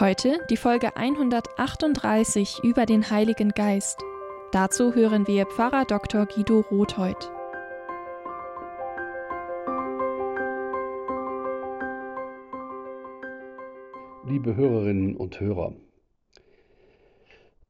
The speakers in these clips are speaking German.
Heute die Folge 138 über den Heiligen Geist. Dazu hören wir Pfarrer Dr. Guido Rothheut. Liebe Hörerinnen und Hörer,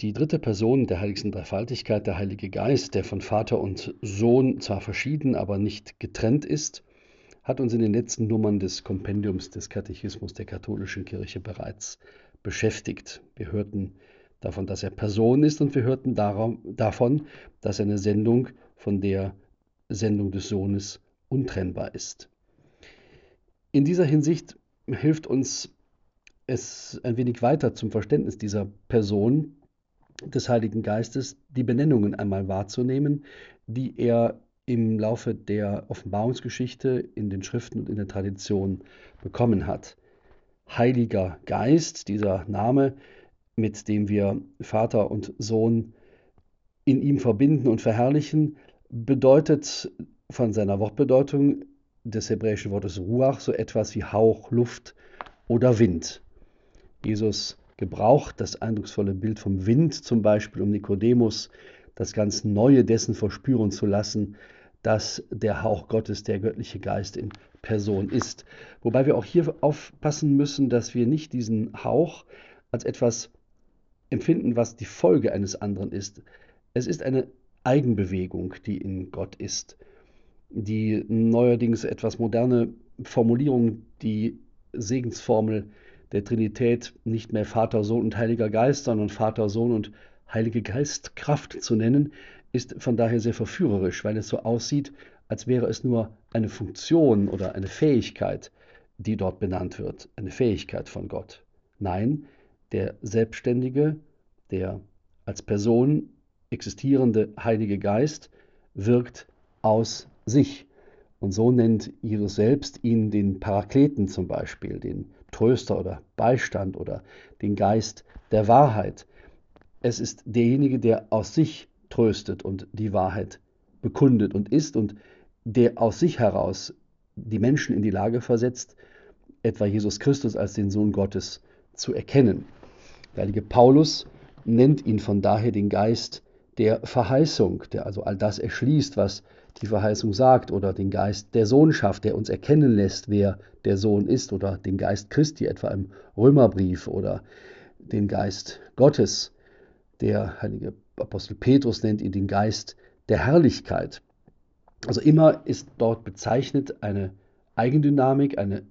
die dritte Person der heiligsten Dreifaltigkeit, der Heilige Geist, der von Vater und Sohn zwar verschieden, aber nicht getrennt ist, hat uns in den letzten Nummern des Kompendiums des Katechismus der katholischen Kirche bereits beschäftigt. Wir hörten davon, dass er Person ist und wir hörten davon, dass eine Sendung von der Sendung des Sohnes untrennbar ist. In dieser Hinsicht hilft uns es ein wenig weiter zum Verständnis dieser Person des Heiligen Geistes, die Benennungen einmal wahrzunehmen, die er im Laufe der Offenbarungsgeschichte in den Schriften und in der Tradition bekommen hat. Heiliger Geist, dieser Name, mit dem wir Vater und Sohn in ihm verbinden und verherrlichen, bedeutet von seiner Wortbedeutung des hebräischen Wortes Ruach so etwas wie Hauch, Luft oder Wind. Jesus gebraucht das eindrucksvolle Bild vom Wind zum Beispiel, um Nikodemus das ganz Neue dessen verspüren zu lassen, dass der Hauch Gottes, der göttliche Geist in Person ist. Wobei wir auch hier aufpassen müssen, dass wir nicht diesen Hauch als etwas empfinden, was die Folge eines anderen ist. Es ist eine Eigenbewegung, die in Gott ist. Die neuerdings etwas moderne Formulierung, die Segensformel der Trinität nicht mehr Vater, Sohn und Heiliger Geist, sondern Vater, Sohn und Heilige Geistkraft zu nennen, ist von daher sehr verführerisch, weil es so aussieht, als wäre es nur eine Funktion oder eine Fähigkeit, die dort benannt wird, eine Fähigkeit von Gott. Nein, der selbstständige, der als Person existierende Heilige Geist wirkt aus sich. Und so nennt Jesus selbst ihn den Parakleten zum Beispiel, den Tröster oder Beistand oder den Geist der Wahrheit. Es ist derjenige, der aus sich tröstet und die Wahrheit bekundet und ist und der aus sich heraus die Menschen in die Lage versetzt, etwa Jesus Christus als den Sohn Gottes zu erkennen. Der heilige Paulus nennt ihn von daher den Geist der Verheißung, der also all das erschließt, was die Verheißung sagt, oder den Geist der Sohnschaft, der uns erkennen lässt, wer der Sohn ist, oder den Geist Christi, etwa im Römerbrief, oder den Geist Gottes. Der heilige Apostel Petrus nennt ihn den Geist der Herrlichkeit. Also immer ist dort bezeichnet eine Eigendynamik, eine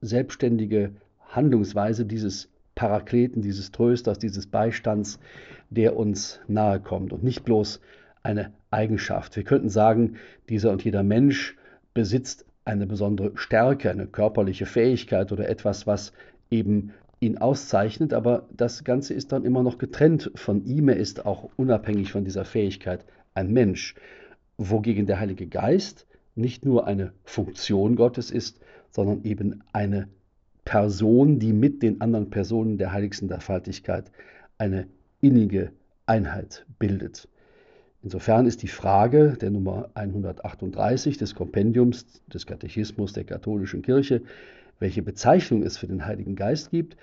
selbstständige Handlungsweise dieses Parakleten, dieses Trösters, dieses Beistands, der uns nahe kommt und nicht bloß eine Eigenschaft. Wir könnten sagen, dieser und jeder Mensch besitzt eine besondere Stärke, eine körperliche Fähigkeit oder etwas, was eben ihn auszeichnet, aber das Ganze ist dann immer noch getrennt von ihm. Er ist auch unabhängig von dieser Fähigkeit ein Mensch, wogegen der Heilige Geist nicht nur eine Funktion Gottes ist, sondern eben eine Person, die mit den anderen Personen der heiligsten Dreifaltigkeit eine innige Einheit bildet. Insofern ist die Frage der Nummer 138 des Kompendiums des Katechismus der katholischen Kirche, welche Bezeichnung es für den Heiligen Geist gibt,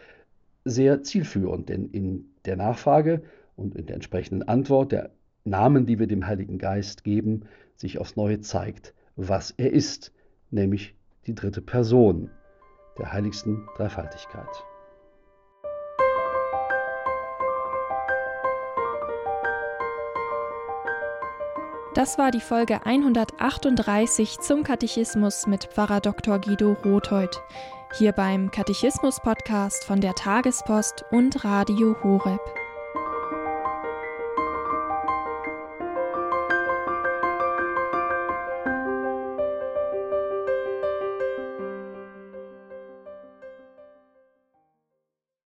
sehr zielführend, denn in der Nachfrage und in der entsprechenden Antwort der Namen, die wir dem Heiligen Geist geben, sich aufs Neue zeigt, was er ist, nämlich die dritte Person der heiligsten Dreifaltigkeit. Das war die Folge 138 zum Katechismus mit Pfarrer Dr. Guido Rothheut. Hier beim Katechismus-Podcast von der Tagespost und Radio Horeb.